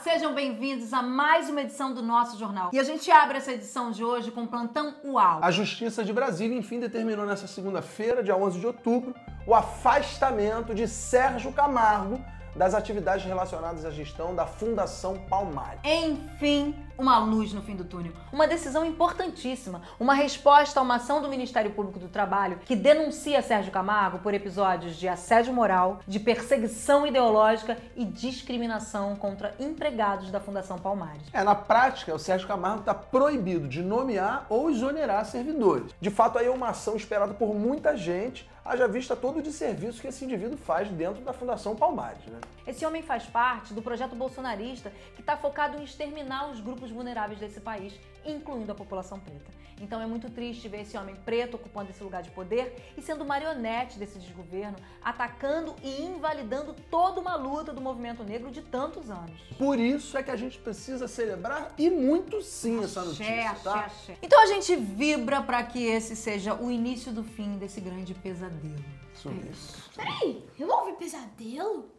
Sejam bem-vindos a mais uma edição do nosso jornal. E a gente abre essa edição de hoje com o plantão UAU. A Justiça de Brasília, enfim, determinou nessa segunda-feira, dia 11 de outubro, o afastamento de Sérgio Camargo das atividades relacionadas à gestão da Fundação Palmares. Enfim, uma luz no fim do túnel. Uma decisão importantíssima, uma resposta a uma ação do Ministério Público do Trabalho que denuncia Sérgio Camargo por episódios de assédio moral, de perseguição ideológica e discriminação contra empregados da Fundação Palmares. É, na prática, o Sérgio Camargo está proibido de nomear ou exonerar servidores. De fato, aí é uma ação esperada por muita gente, haja vista todo o desserviço que esse indivíduo faz dentro da Fundação Palmares. Né? Esse homem faz parte do projeto bolsonarista que está focado em exterminar os grupos vulneráveis desse país, incluindo a população preta. Então é muito triste ver esse homem preto ocupando esse lugar de poder e sendo marionete desse desgoverno, atacando e invalidando toda uma luta do movimento negro de tantos anos. Por isso é que a gente precisa celebrar e muito sim essa notícia, Axé, tá? axé. Então a gente vibra para que esse seja o início do fim desse grande pesadelo. Isso mesmo. Peraí, eu ouvi pesadelo?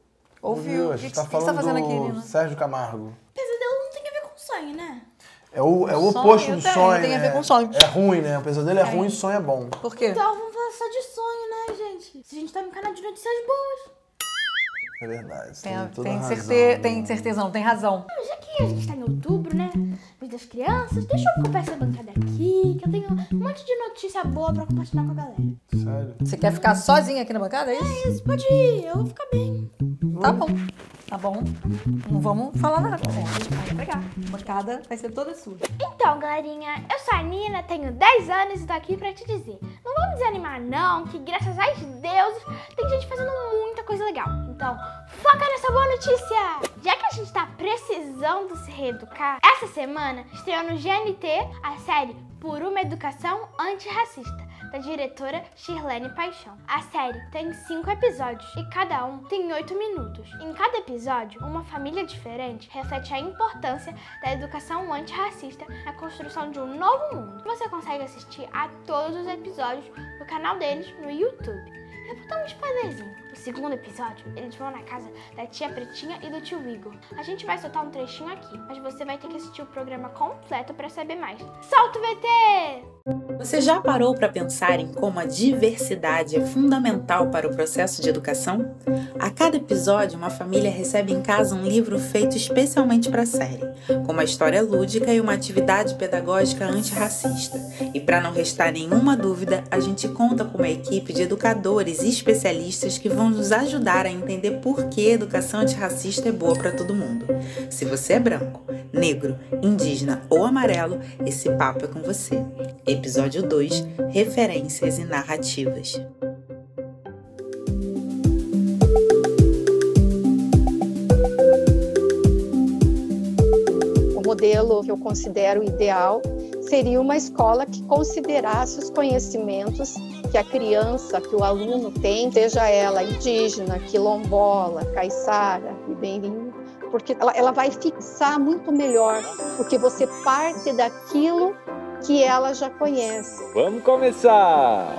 Ouviu? A O gente que, tá que, que você falando tá fazendo aqui? Sérgio Camargo. Pesadelo não tem a ver com sonho, né? É o, é o Sonho oposto do tem, sonho, tem a ver né? com sonho. É ruim, né? O pesadelo é ruim e sonho é bom. Por quê? Então vamos falar só de sonho, né, gente? Se a gente tá no canal de notícias boas. É verdade. Tem, tem, toda tem, razão. certe- tem certeza, não, tem razão. Não, já que a gente tá em outubro, né? Mês das crianças, deixa eu ocupar essa bancada aqui, que eu tenho um monte de notícia boa pra compartilhar com a galera. Sério? Você quer ficar sozinha aqui na bancada, é isso? Isso, pode ir, eu vou ficar bem. Tá bom. Tá bom. Não vamos falar nada. gente. Vai pegar. A bancada vai ser toda sua. Então, galerinha, eu sou a Nina, tenho 10 anos e tô aqui pra te dizer. Não vamos desanimar não, que graças aos deuses tem gente fazendo muita coisa legal. Então, foca nessa boa notícia! Já que a gente tá precisando se reeducar, essa semana estreou no GNT a série Por uma Educação Antirracista, da diretora Shirlene Paixão. A série tem cinco episódios e cada um tem oito minutos. Em cada episódio, uma família diferente reflete a importância da educação antirracista na construção de um novo mundo. Você consegue assistir a todos os episódios no canal deles no YouTube. Eu vou dar um spoilerzinho. No segundo episódio, eles vão na casa da tia Pretinha e do tio Igor. A gente vai soltar um trechinho aqui, mas você vai ter que assistir o programa completo para saber mais. Solta o VT! Você já parou para pensar em como a diversidade é fundamental para o processo de educação? A cada episódio, uma família recebe em casa um livro feito especialmente para a série, com uma história lúdica e uma atividade pedagógica antirracista. E para não restar nenhuma dúvida, a gente conta com uma equipe de educadores e especialistas que vão nos ajudar a entender por que a educação antirracista é boa para todo mundo. Se você é branco, negro, indígena ou amarelo, esse papo é com você. Episódio 2 Referências e Narrativas. O modelo que eu considero ideal seria uma escola que considerasse os conhecimentos que a criança, que o aluno tem, seja ela indígena, quilombola, caiçara, ribeirinho, porque ela, ela vai fixar muito melhor, porque você parte daquilo que ela já conhece. Vamos começar!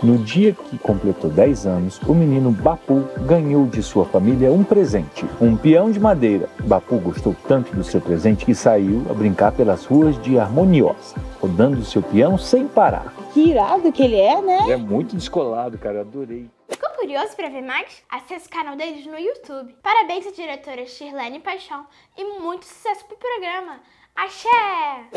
No dia que completou 10 anos, o menino Bapu ganhou de sua família um presente, um peão de madeira. Bapu gostou tanto do seu presente que saiu a brincar pelas ruas de Harmoniosa, rodando seu peão sem parar. Que irado que ele é, né? Ele é muito descolado, cara, adorei. Ficou curioso para ver mais? Acesse o canal deles no YouTube. Parabéns à diretora Shirlene Paixão e muito sucesso pro programa. Axé!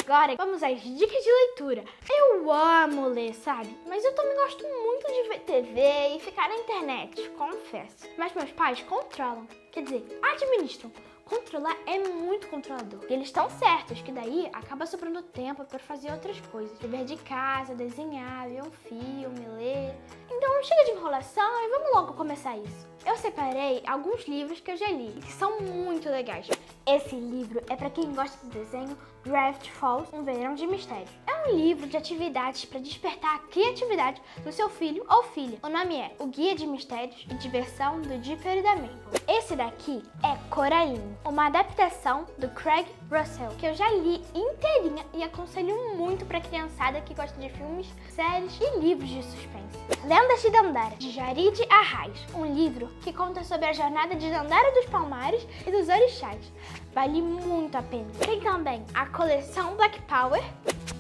Agora vamos às dicas de leitura. Eu amo ler, sabe? Mas eu também gosto muito de ver TV e ficar na internet, confesso. Mas meus pais controlam, quer dizer, administram. Controlar é muito controlador. E eles estão certos que daí acaba sobrando tempo para fazer outras coisas. Beber de casa, desenhar, ver um filme, ler. Então chega de enrolação e vamos logo começar isso. Eu separei alguns livros que eu já li, que são muito legais. Esse livro é para quem gosta do desenho Draft Falls, Um Verão de Mistério. É um livro de atividades para despertar a criatividade do seu filho ou filha. O nome é O Guia de Mistérios e Diversão do Dipper e da Maple. Esse daqui é Coraline, uma adaptação do Craig Russell, que eu já li inteirinha e aconselho muito para criançada que gosta de filmes, séries e livros de suspense. Lendas de Dandara, de Jarid Arraes, um livro que conta sobre a jornada de Dandara dos Palmares e dos Orixás. Vale muito a pena. Tem também a coleção Black Power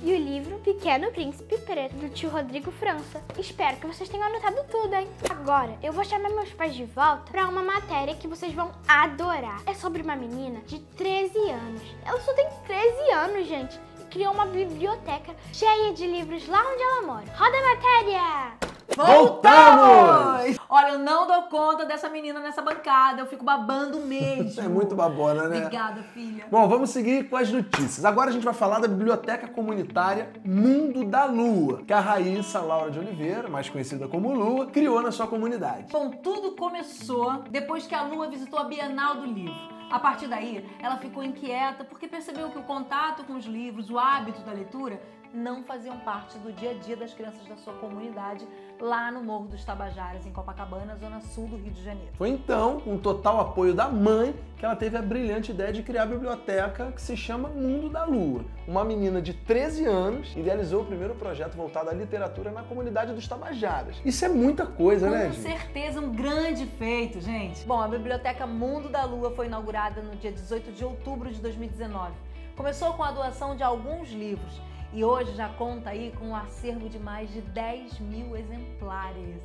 e o livro Pequeno Príncipe Preto do tio Rodrigo França. Espero que vocês tenham anotado tudo, hein? Agora eu vou chamar meus pais de volta para uma matéria que vocês vão adorar. É sobre uma menina de 13 anos. Ela só tem 13 anos, gente. E criou uma biblioteca cheia de livros lá onde ela mora. Roda a matéria! Voltamos! Olha, eu não dou conta dessa menina nessa bancada. Eu fico babando mesmo. É muito babona, né? Obrigada, filha. Bom, vamos seguir com as notícias. Agora a gente vai falar da Biblioteca Comunitária Mundo da Lua, que a Raíssa Laura de Oliveira, mais conhecida como Lua, criou na sua comunidade. Bom, tudo começou depois que a Lua visitou a Bienal do Livro. A partir daí, ela ficou inquieta porque percebeu que o contato com os livros, o hábito da leitura, não faziam parte do dia a dia das crianças da sua comunidade lá no Morro dos Tabajaras, em Copacabana, zona sul do Rio de Janeiro. Foi então, com total apoio da mãe, que ela teve a brilhante ideia de criar a biblioteca que se chama Mundo da Lua. Uma menina de 13 anos idealizou o primeiro projeto voltado à literatura na comunidade dos Tabajaras. Isso é muita coisa, Com né, gente? certeza, um grande feito, gente. Bom, a Biblioteca Mundo da Lua foi inaugurada no dia 18 de outubro de 2019. Começou com a doação de alguns livros e hoje já conta aí com um acervo de mais de 10 mil exemplares.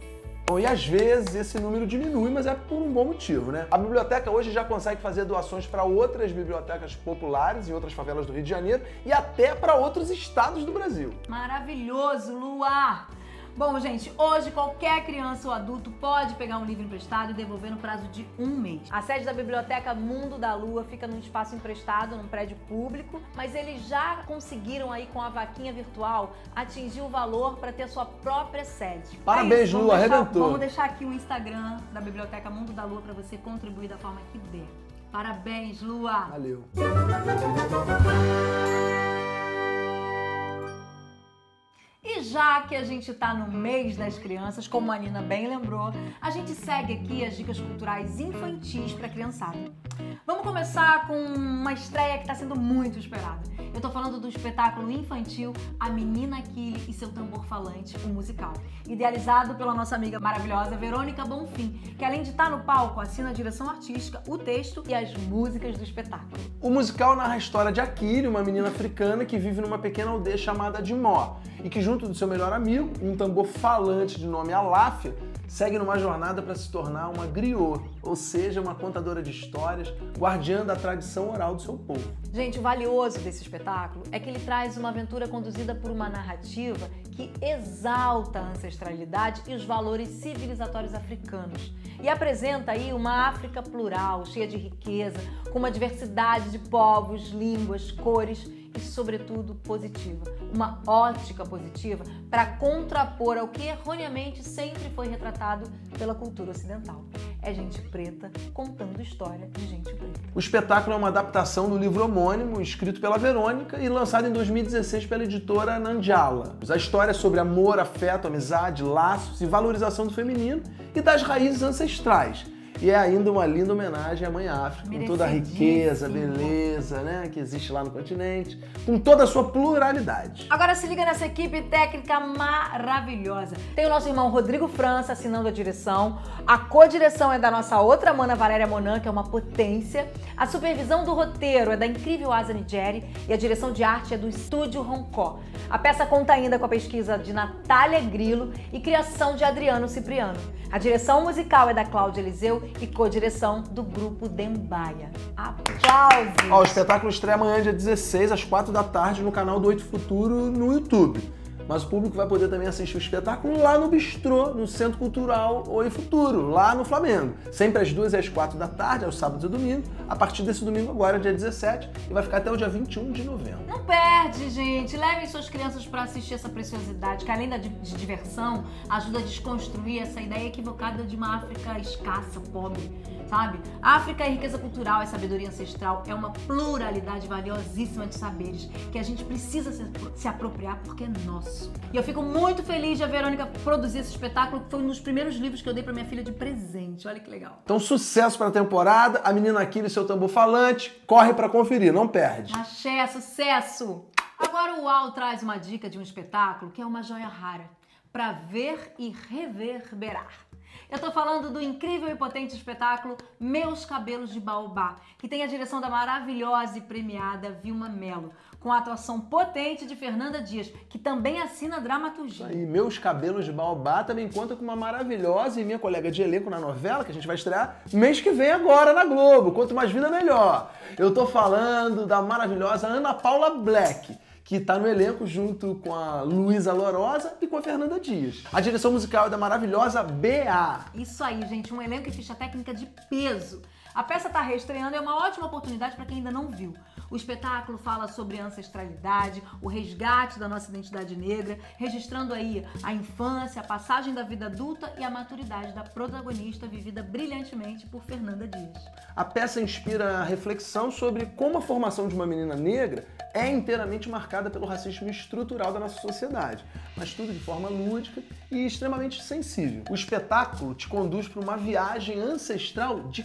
Bom, e às vezes esse número diminui, mas é por um bom motivo, né? A biblioteca hoje já consegue fazer doações para outras bibliotecas populares em outras favelas do Rio de Janeiro e até para outros estados do Brasil. Maravilhoso, Luar! Bom, gente, hoje qualquer criança ou adulto pode pegar um livro emprestado e devolver no prazo de um mês. A sede da Biblioteca Mundo da Lua fica num espaço emprestado, num prédio público, mas eles já conseguiram aí com a vaquinha virtual atingir o valor para ter a sua própria sede. Parabéns, É isso, vamos Lu, deixar- arrebentou. Vamos deixar aqui o Instagram da Biblioteca Mundo da Lua para você contribuir da forma que der. Parabéns, Lua! Valeu. Já que a gente tá no mês das crianças, como a Nina bem lembrou, a gente segue aqui as dicas culturais infantis para criançada. Vamos começar com uma estreia que tá sendo muito esperada. Eu tô falando do espetáculo infantil A Menina Aquile e seu tambor falante, o musical, idealizado pela nossa amiga maravilhosa Verônica Bonfim, que além de estar no palco, assina a direção artística, o texto e as músicas do espetáculo. O musical narra a história de Akiri, uma menina africana que vive numa pequena aldeia chamada Dimó e que, junto do seu melhor amigo, um tambor falante de nome Aláfia, segue numa jornada para se tornar uma griot, ou seja, uma contadora de histórias, guardiã da tradição oral do seu povo. Gente, o valioso desse espetáculo é que ele traz uma aventura conduzida por uma narrativa que exalta a ancestralidade e os valores civilizatórios africanos. E apresenta aí uma África plural, cheia de riqueza, com uma diversidade de povos, línguas, cores e, sobretudo, positiva. Uma ótica positiva para contrapor ao que erroneamente sempre foi retratado pela cultura ocidental. É gente preta contando história de gente preta. O espetáculo é uma adaptação do livro homônimo, escrito pela Verônica e lançado em 2016 pela editora Nandiala. A história é sobre amor, afeto, amizade, laços e valorização do feminino e das raízes ancestrais. E é ainda uma linda homenagem à Mãe África, com toda a riqueza, beleza, né, que existe lá no continente, com toda a sua pluralidade. Agora se liga nessa equipe técnica maravilhosa. Tem o nosso irmão Rodrigo França assinando a direção. A co-direção é da nossa outra mana Valéria Monan, que é uma potência. A supervisão do roteiro é da incrível Asa Nigeri e a direção de arte é do Estúdio Roncó. A peça conta ainda com a pesquisa de Natália Grilo e criação de Adriano Cipriano. A direção musical é da Cláudia Eliseu e co-direção do grupo Dembaia. Aplausos! Ó, o espetáculo estreia amanhã, dia 16, às 4 da tarde, no canal do Oito Futuro no YouTube. Mas o público vai poder também assistir o espetáculo lá no Bistrô, no Centro Cultural Oi Futuro, lá no Flamengo. Sempre às 2 e às 4 da tarde, aos sábados e domingo. A partir desse domingo agora, dia 17, e vai ficar até o dia 21 de novembro. Não perde, gente. Levem suas crianças para assistir essa preciosidade, que além da de diversão, ajuda a desconstruir essa ideia equivocada de uma África escassa, pobre, sabe? A África é riqueza cultural, é sabedoria ancestral, é uma pluralidade valiosíssima de saberes que a gente precisa se, se apropriar porque é nosso. E eu fico muito feliz de a Verônica produzir esse espetáculo, que foi um dos primeiros livros que eu dei para minha filha de presente. Olha que legal. Então, sucesso para a temporada. A menina Aquile, seu tambor falante, corre para conferir, não perde. Axé, sucesso! Agora o UAU traz uma dica de um espetáculo que é uma joia rara para ver e reverberar. Eu tô falando do incrível e potente espetáculo Meus Cabelos de Baobá, que tem a direção da maravilhosa e premiada Vilma Mello, com a atuação potente de Fernanda Dias, que também assina dramaturgia. E Meus Cabelos de Baobá também conta com uma maravilhosa e minha colega de elenco na novela, que a gente vai estrear mês que vem agora na Globo. Quanto mais vida, melhor. Eu tô falando da maravilhosa Ana Paula Black que está no elenco junto com a Luísa Lorosa e com a Fernanda Dias. A direção musical é da maravilhosa BA. Isso aí, gente, um elenco e ficha técnica de peso. A peça está reestreando e é uma ótima oportunidade para quem ainda não viu. O espetáculo fala sobre ancestralidade, o resgate da nossa identidade negra, registrando aí a infância, a passagem da vida adulta e a maturidade da protagonista vivida brilhantemente por Fernanda Dias. A peça inspira a reflexão sobre como a formação de uma menina negra é inteiramente marcada pelo racismo estrutural da nossa sociedade, mas tudo de forma lúdica e extremamente sensível. O espetáculo te conduz para uma viagem ancestral de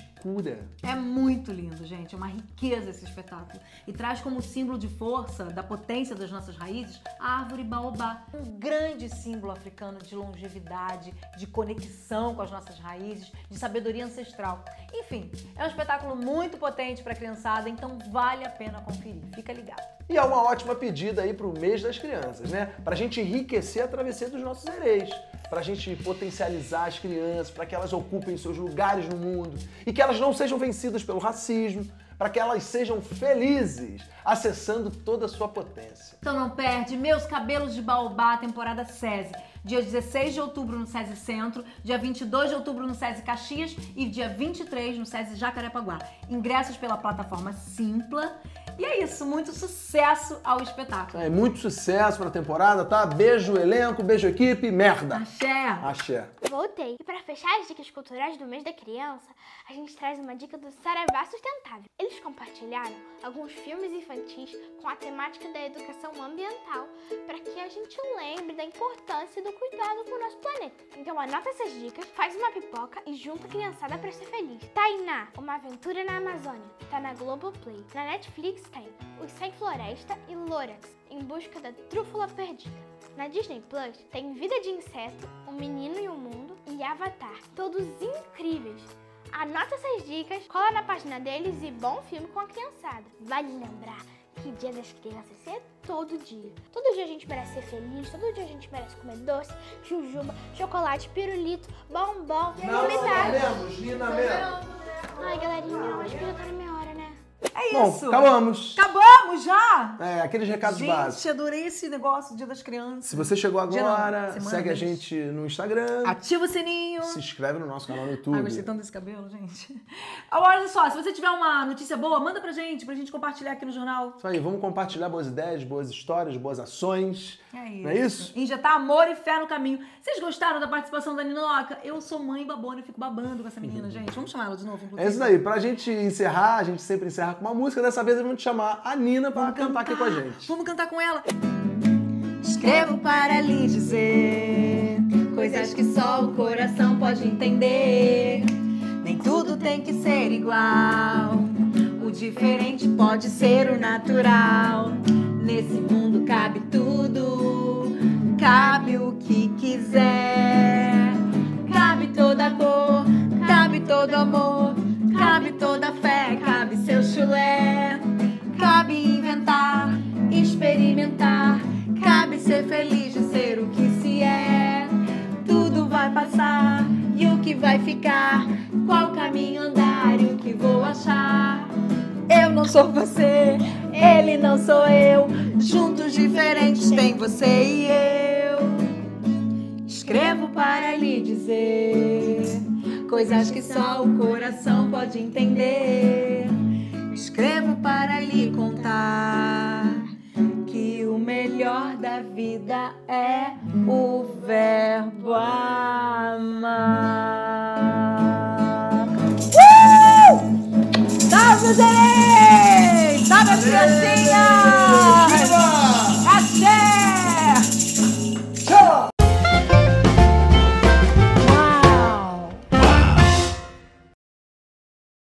É muito lindo, gente. É uma riqueza esse espetáculo. E traz como símbolo de força, da potência das nossas raízes, a árvore baobá. Um grande símbolo africano de longevidade, de conexão com as nossas raízes, de sabedoria ancestral. Enfim, é um espetáculo muito potente para a criançada, então vale a pena conferir. Fica ligado. E é uma ótima pedida aí para o mês das crianças, né? Para a gente enriquecer a travessia dos nossos hereis, para a gente potencializar as crianças, para que elas ocupem seus lugares no mundo e que elas não sejam vencidas pelo racismo, para que elas sejam felizes, acessando toda a sua potência. Então não perde Meus Cabelos de Baobá, temporada SESI. Dia 16 de outubro no SESI Centro, dia 22 de outubro no SESI Caxias e dia 23 no SESI Jacarepaguá. Ingressos pela plataforma Simpla e é isso, muito sucesso ao espetáculo. É, muito sucesso pra temporada, tá? Beijo elenco, beijo equipe, merda. Axé. Axé. Voltei. E para fechar as dicas culturais do mês da criança, a gente traz uma dica do Saravá Sustentável. Eles compartilharam alguns filmes infantis com a temática da educação ambiental para que a gente lembre da importância do cuidado com o nosso planeta. Então anota essas dicas, faz uma pipoca e junta a criançada para ser feliz. Tainá, uma aventura na Amazônia, tá na Globoplay. Na Netflix tem Os Sem Floresta e Lorax, em busca da trúfula perdida. Na Disney Plus tem Vida de Inseto, Um Menino e o Mundo e Avatar, todos incríveis. Anota essas dicas, cola na página deles e bom filme com a criançada. Vale lembrar que Dia das Crianças é todo dia. Todo dia a gente merece ser feliz, todo dia a gente merece comer doce, jujuba, chocolate, pirulito, bombom, Não, vomitar. menos, Nina menos. Ai, galerinha, acho que já tá na minha? É Bom, isso. acabamos. Acabamos já? É, aqueles recados Gente, básicos. adorei esse negócio, Dia das Crianças. Se você chegou não, agora, semana segue a gente no Instagram, Ativa o sininho. se inscreve no nosso canal no YouTube. Ai, gostei tanto desse cabelo, gente. Olha só, se você tiver uma notícia boa, manda pra gente, pra gente compartilhar aqui no jornal. Isso aí, vamos compartilhar boas ideias, boas histórias, boas ações. É isso. Não é isso? Injetar amor e fé no caminho. Vocês gostaram da participação da Ninoca? Eu sou mãe babona e fico babando com essa menina, gente. Vamos chamar ela de novo, inclusive. É isso aí. Pra gente encerrar, a gente sempre encerra com uma música. Dessa vez vamos chamar a Nina pra cantar aqui com a gente. Vamos cantar com ela. Escrevo para lhe dizer coisas que só o coração pode entender. Nem tudo tem que ser igual. O diferente pode ser o natural. Nesse mundo cabe tudo, cabe o que quiser. Cabe toda cor, cabe todo amor, cabe toda chulé. Cabe inventar, experimentar, cabe ser feliz de ser o que se é. Tudo vai passar e o que vai ficar? Qual caminho andar e o que vou achar? Eu não sou você, ele não sou eu. Juntos diferentes tem você e eu. Escrevo para lhe dizer coisas que só o coração pode entender. Escrevo para lhe contar que o melhor da vida é o verbo amar. Uh! Salve, Zerei! Salve, as criancinhas!